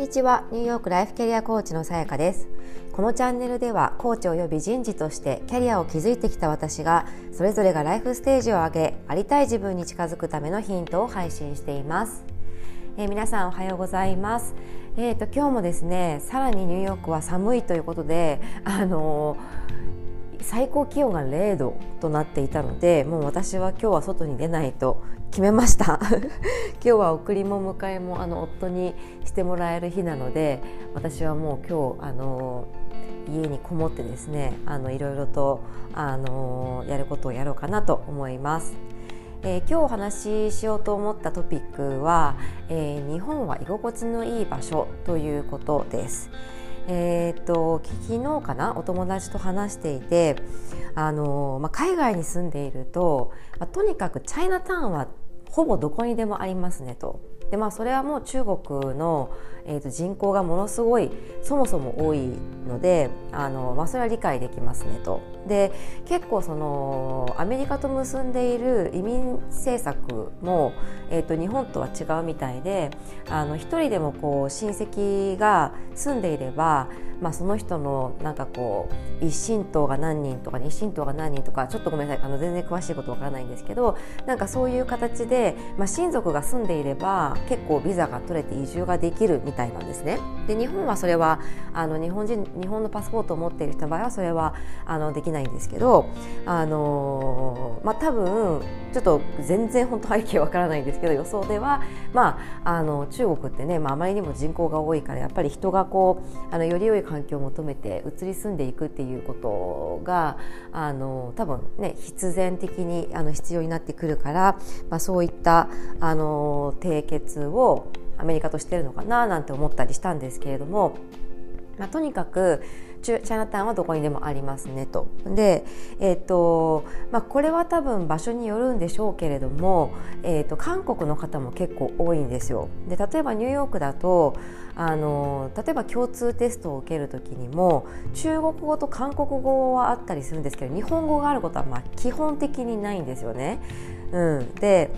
にちは。ニューヨークライフキャリアコーチのさやかです。このチャンネルではコーチ及び人事としてキャリアを築いてきた私がそれぞれがライフステージを上げありたい自分に近づくためのヒントを配信しています、えー、皆さんおはようございます。えーと、今日もですねさらにニューヨークは寒いということであのー、最高気温が0度となっていたのでもう私は今日は外に出ないと決めました 今日は送りも迎えもあの夫にしてもらえる日なので私はもう今日あの家にこもってですねあのいろいろとあのやることをやろうかなと思います。えー、今日お話ししようと思ったトピックは、えー、日本は居心地のいい場所ということです。えーと、昨日かな？お友達と話していてあの、まあ、海外に住んでいると、まあ、とにかくチャイナタウンはほぼどこにでもありますねと。でまあ、それはもう中国の、えー、と人口がものすごいそもそも多いのであの、まあ、それは理解できますねと。で結構そのアメリカと結んでいる移民政策も、えー、と日本とは違うみたいであの一人でもこう親戚が住んでいればまあ、その人のなんかこう一神党が何人とか二神党が何人とかちょっとごめんなさいあの全然詳しいことわからないんですけどなんかそういう形で、まあ、親族が住んでいれば結構ビザが取れて移住ができるみたいなんですね。で日本はそれはあの日本人日本のパスポートを持っている人の場合はそれはあのできないんですけどあの、まあ、多分ちょっと全然本当背景わからないんですけど予想では、まあ、あの中国ってね、まあ、あまりにも人口が多いからやっぱり人がこうあのより良い環境を求めて移り住んでいくっていうことがあの多分ね必然的にあの必要になってくるから、まあ、そういったあの締結をアメリカとしてるのかななんて思ったりしたんですけれども、まあ、とにかくチャイナタウンはどこにでもありますねと。で、えーとまあ、これは多分場所によるんでしょうけれども、えーと、韓国の方も結構多いんですよ。で例えばニューヨークだとあの例えば共通テストを受ける時にも中国語と韓国語はあったりするんですけど日本語があることはま基本的にないんですよね。うん、で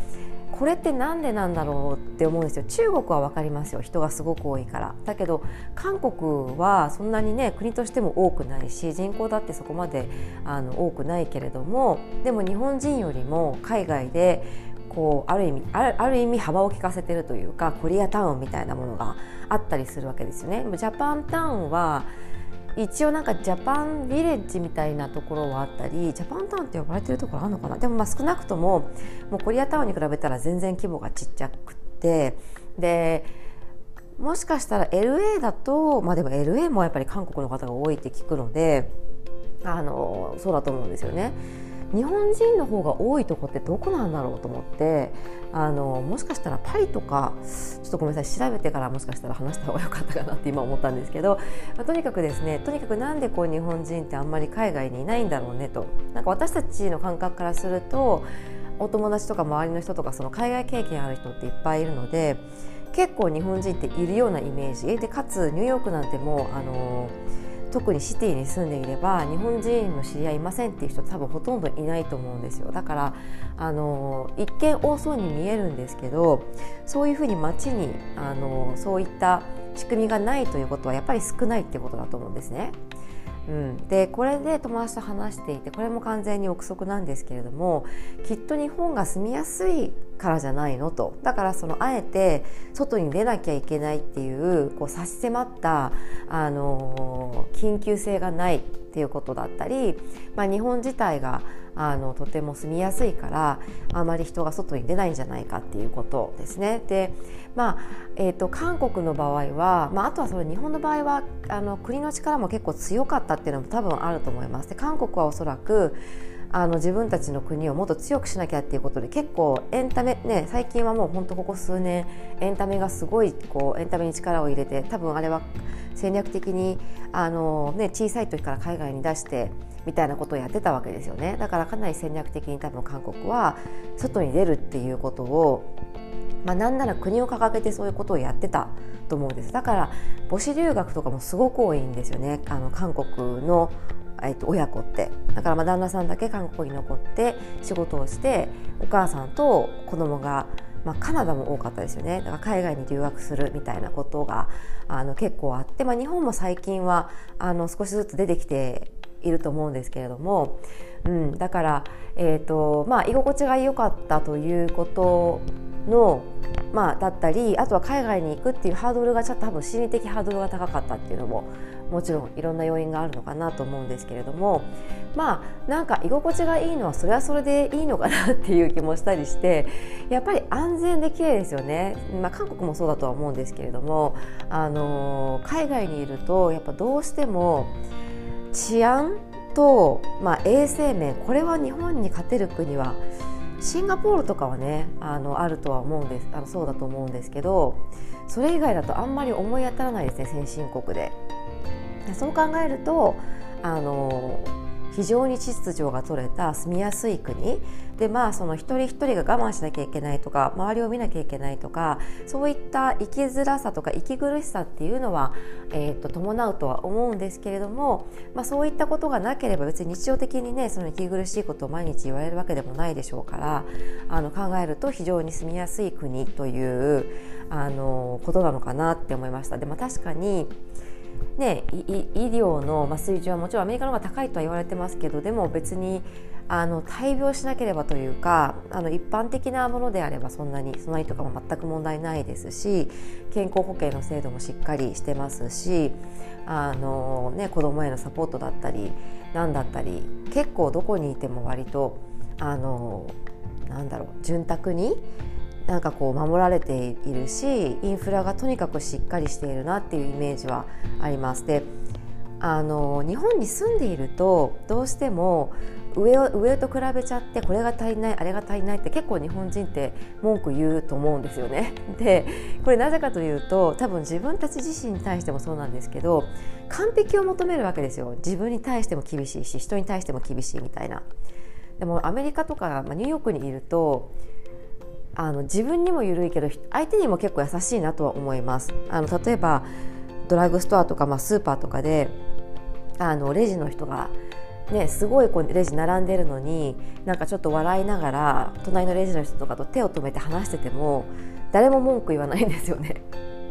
これって何でなんだろうって思うんですよ。中国は分かりますよ。人がすごく多いから。だけど韓国はそんなにね国としても多くないし人口だってそこまであの多くないけれどもでも日本人よりも海外でこうある意味ある意味幅を利かせてるというかコリアタウンみたいなものがあったりするわけですよね。ジャパンタウンは一応なんかジャパンビレッジみたいなところはあったりジャパンタウンって呼ばれてるところあるのかな？でもまあ少なくとももうコリアタウンに比べたら全然規模がちっちゃくてでもしかしたら LA だとまあでも LA もやっぱり韓国の方が多いって聞くのであのそうだと思うんですよね。日本人の方が多いとこってどこなんだろうと思ってあのもしかしたらパリとかちょっとごめんなさい調べてからもしかしたら話した方が良かったかなって今思ったんですけど、まあ、とにかくですねとにかくなんでこう日本人ってあんまり海外にいないんだろうねと。なんか私たちの感覚からするとお友達とか周りの人とかその海外経験ある人っていっぱいいるので結構日本人っているようなイメージ。でかつニューヨークなんてもうあの特にシティに住んでいれば日本人の知り合いいませんっていう人多分ほとんどいないと思うんですよだからあの一見多そうに見えるんですけどそういうふうに街にあのそういった仕組みがないということはやっぱり少ないってことだと思うんですね。うん、でこれで友達と話していてこれも完全に憶測なんですけれどもきっと日本が住みやすいからじゃないのと。だからそのあえて外に出なきゃいけないっていうこう差し迫ったあの緊急性がないっていうことだったり、まあ、日本自体があのとても住みやすいからあまり人が外に出ないんじゃないかっていうことですね。でまあえーと、韓国の場合は、まあ、あとはその日本の場合はあの国の力も結構強かったっていうのも多分あると思います。で韓国はおそらくあの自分たちの国をもっと強くしなきゃっていうことで結構エンタメね最近はもう本当ここ数年エンタメがすごいこうエンタメに力を入れて多分あれは戦略的にあの、ね、小さい時から海外に出してみたいなことをやってたわけですよね。だからかなり戦略的に多分韓国は外に出るっていうことをまあ、なんなら国を掲げてそういうことをやってたと思うんです。だから母子留学とかもすごく多いんですよね。あの韓国のえっと、親子って。だからまあ旦那さんだけ韓国に残って仕事をしてお母さんと子供がまあ、カナダも多かったですよね。だから海外に留学するみたいなことがあの結構あって、まあ、日本も最近はあの少しずつ出てきていると思うんですけれども、うん、だから、えーとまあ、居心地が良かったということの、まあ、だったりあとは海外に行くっていうハードルがちょっと多分心理的ハードルが高かったっていうのももちろんいろんな要因があるのかなと思うんですけれどもまあなんか居心地がいいのはそれはそれでいいのかなっていう気もしたりしてやっぱり安全で綺麗ですよね、まあ、韓国もそうだとは思うんですけれどもあの海外にいるとやっぱどうしても治安と、まあ、衛生面これは日本に勝てる国はシンガポールとかはねあのあるとは思うんですあのそうだと思うんですけどそれ以外だとあんまり思い当たらないですね先進国で。そう考えるとあの非常に秩序が取れた住みやすい国でまあその一人一人が我慢しなきゃいけないとか周りを見なきゃいけないとかそういった生きづらさとか息苦しさっていうのは、えーと、伴うとは思うんですけれども、まあ、そういったことがなければ別に日常的にねその息苦しいことを毎日言われるわけでもないでしょうからあの考えると非常に住みやすい国というあのことなのかなって思いました。でまあ、確かにね、医療の水準はもちろんアメリカの方が高いとは言われてますけどでも別にあの大病しなければというかあの一般的なものであればそんなにそんなにとかも全く問題ないですし健康保険の制度もしっかりしてますしあの、ね、子どもへのサポートだったり何だったり結構どこにいても割とあのなんだろう潤沢になんかこう守られているしインフラがとにかくしっかりしているなっていうイメージはあります。であの日本に住んでいるとどうしても上上と比べちゃってこれが足りないあれが足りないって結構日本人って文句言うと思うんですよね。でこれなぜかというと多分自分たち自身に対してもそうなんですけど完璧を求めるわけですよ自分に対しても厳しいし人に対しても厳しいみたいな。でもアメリカとか、まあ、ニューヨークにいるとあの自分にも緩いけど相手にも結構優しいなとは思います。あの例えばドラッグストアとか、まあ、スーパーとかであのレジの人がね、すごいこうレジ並んでるのになんかちょっと笑いながら隣のレジの人とかと手を止めて話してても誰も文句言わないんですよね。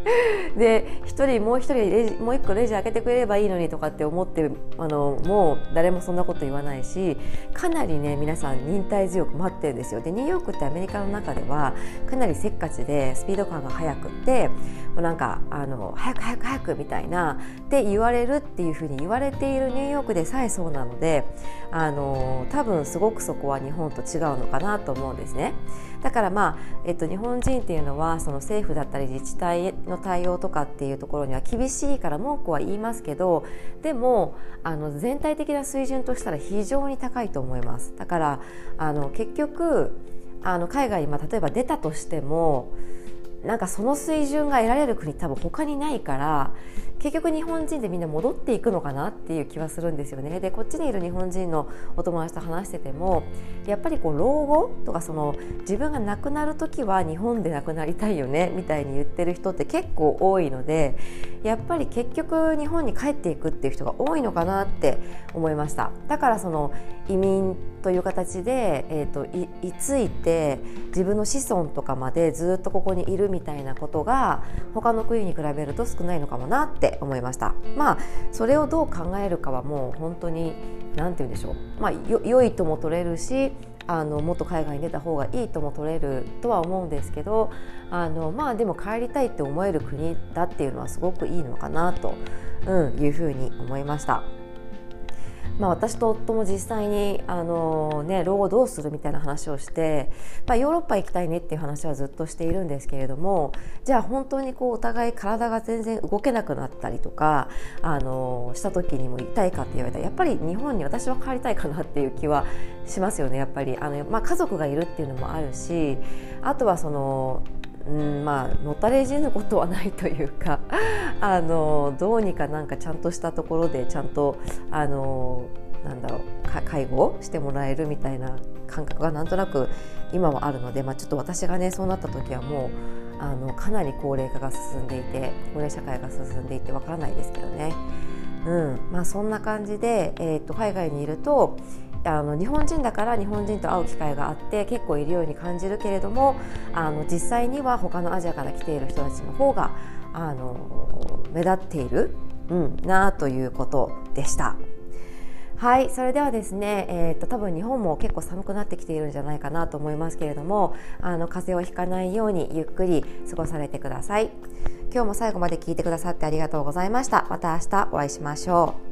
で1人もう1人レジもう1個レジ開けてくれればいいのにとかって思ってあのもう誰もそんなこと言わないしかなりね皆さん忍耐強く待ってるんですよ。でニューヨークってアメリカの中ではかなりせっかちでスピード感が速くってもうなんかあの早く早く早くみたいなって言われるっていうふうに言われているニューヨークでさえそうなのであの多分すごくそこは日本と違うのかなと思うんですね。だからまあ、えっと、日本人っていうのはその政府だったり自治体の対応とかっていうところには厳しいから文句は言いますけどでもあの全体的な水準としたら非常に高いと思います。だからあの結局あの海外に、まあ、例えば出たとしてもなんかその水準が得られる国多分他にないから結局日本人でみんな戻っていくのかなっていう気はするんですよね。でこっちにいる日本人のお友達と話しててもやっぱりこう老後とかその自分が亡くなる時は日本で亡くなりたいよねみたいに言ってる人って結構多いのでやっぱり結局日本に帰っていくっていう人が多いのかなって思いました。だからその移民という形で、えーと、と居ついて自分の子孫とかまでずっとここにいるみたいなことが他の国に比べると少ないのかもなって思いましたまあそれをどう考えるかはもう本当に何て言うんでしょうまあ良いとも取れるしあのもっと海外に出た方がいいとも取れるとは思うんですけどあのまあでも帰りたいって思える国だっていうのはすごくいいのかなと、うん、いうふうに思いました。まあ、私と夫も実際にあの、ね、老後どうするみたいな話をして、まあ、ヨーロッパ行きたいねっていう話はずっとしているんですけれどもじゃあ本当にこうお互い体が全然動けなくなったりとかあのした時にも痛いかって言われたらやっぱり日本に私は帰りたいかなっていう気はしますよねやっぱり。あの、まあ、家族がいるっていうのもあるしあとはそのうんまあのたれ死ぬことはないというか あのどうにかなんかちゃんとしたところでちゃんとあのなんだろう介護してもらえるみたいな感覚がなんとなく今はあるので、まあ、ちょっと私がねそうなった時はもうあのかなり高齢化が進んでいて高齢社会が進んでいてわからないですけどね。うんまあ、そんな感じで、えーと、海外にいるとあの日本人だから日本人と会う機会があって結構いるように感じるけれどもあの実際には他のアジアから来ている人たちの方があの目立っている、うん、なということでした。はいそれではですね、えーと、多分日本も結構寒くなってきているんじゃないかなと思いますけれどもあの風邪をひかないようにゆっくり過ごされてください。今日も最後まで聞いてくださってありがとうございました。また明日お会いしましょう。